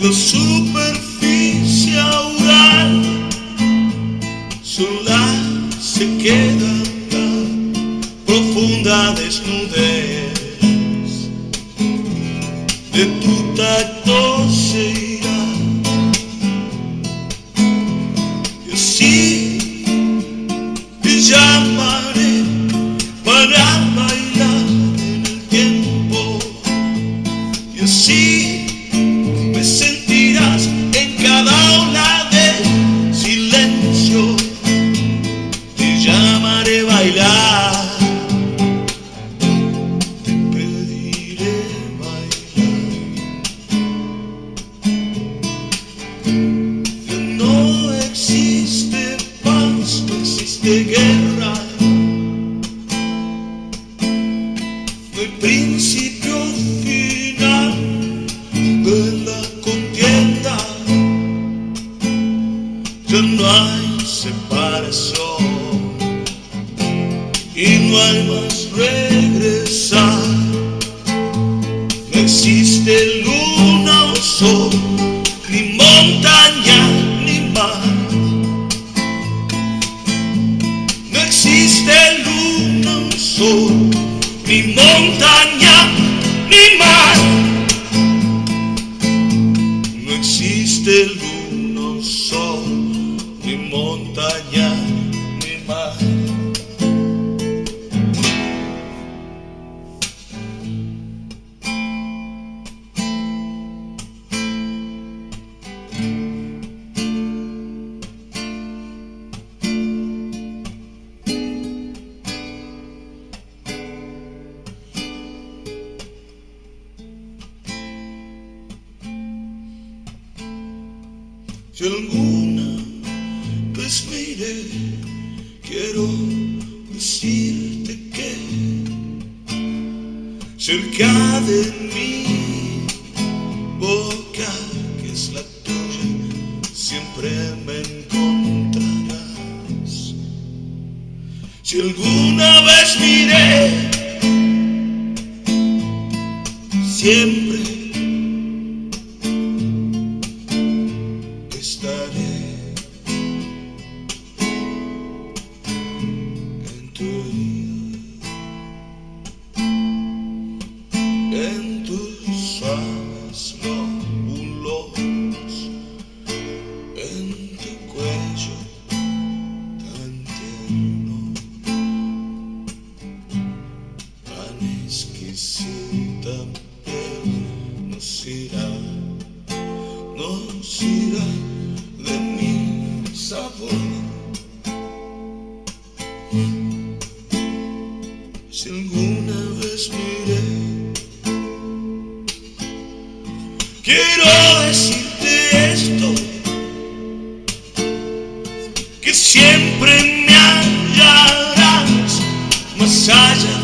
La superficial sola se queda profunda desnudez de tu tacto se irá. Y así guerra. No principio final de la contienda. Ya no hay separación y no hay más regresar. No existe luna o sol, ni montaña ni mar. No existe luna o sol, Si alguna vez me iré, quiero decirte que cerca de mi boca, que es la tuya, siempre me encontrarás. Si alguna vez me iré, siempre Si alguna vez miré, quiero decirte esto, que siempre me hallarás más allá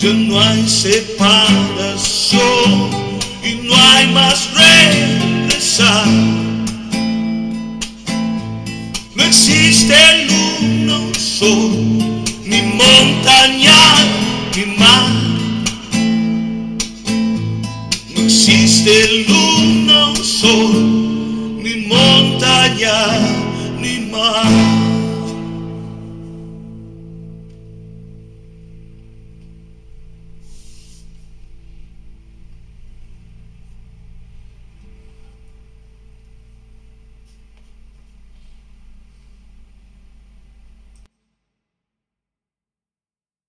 ya no hay separación y no hay más regresar. No existe luna o sol, ni montaña ni mar. No existe luna o sol, ni montaña ni mar.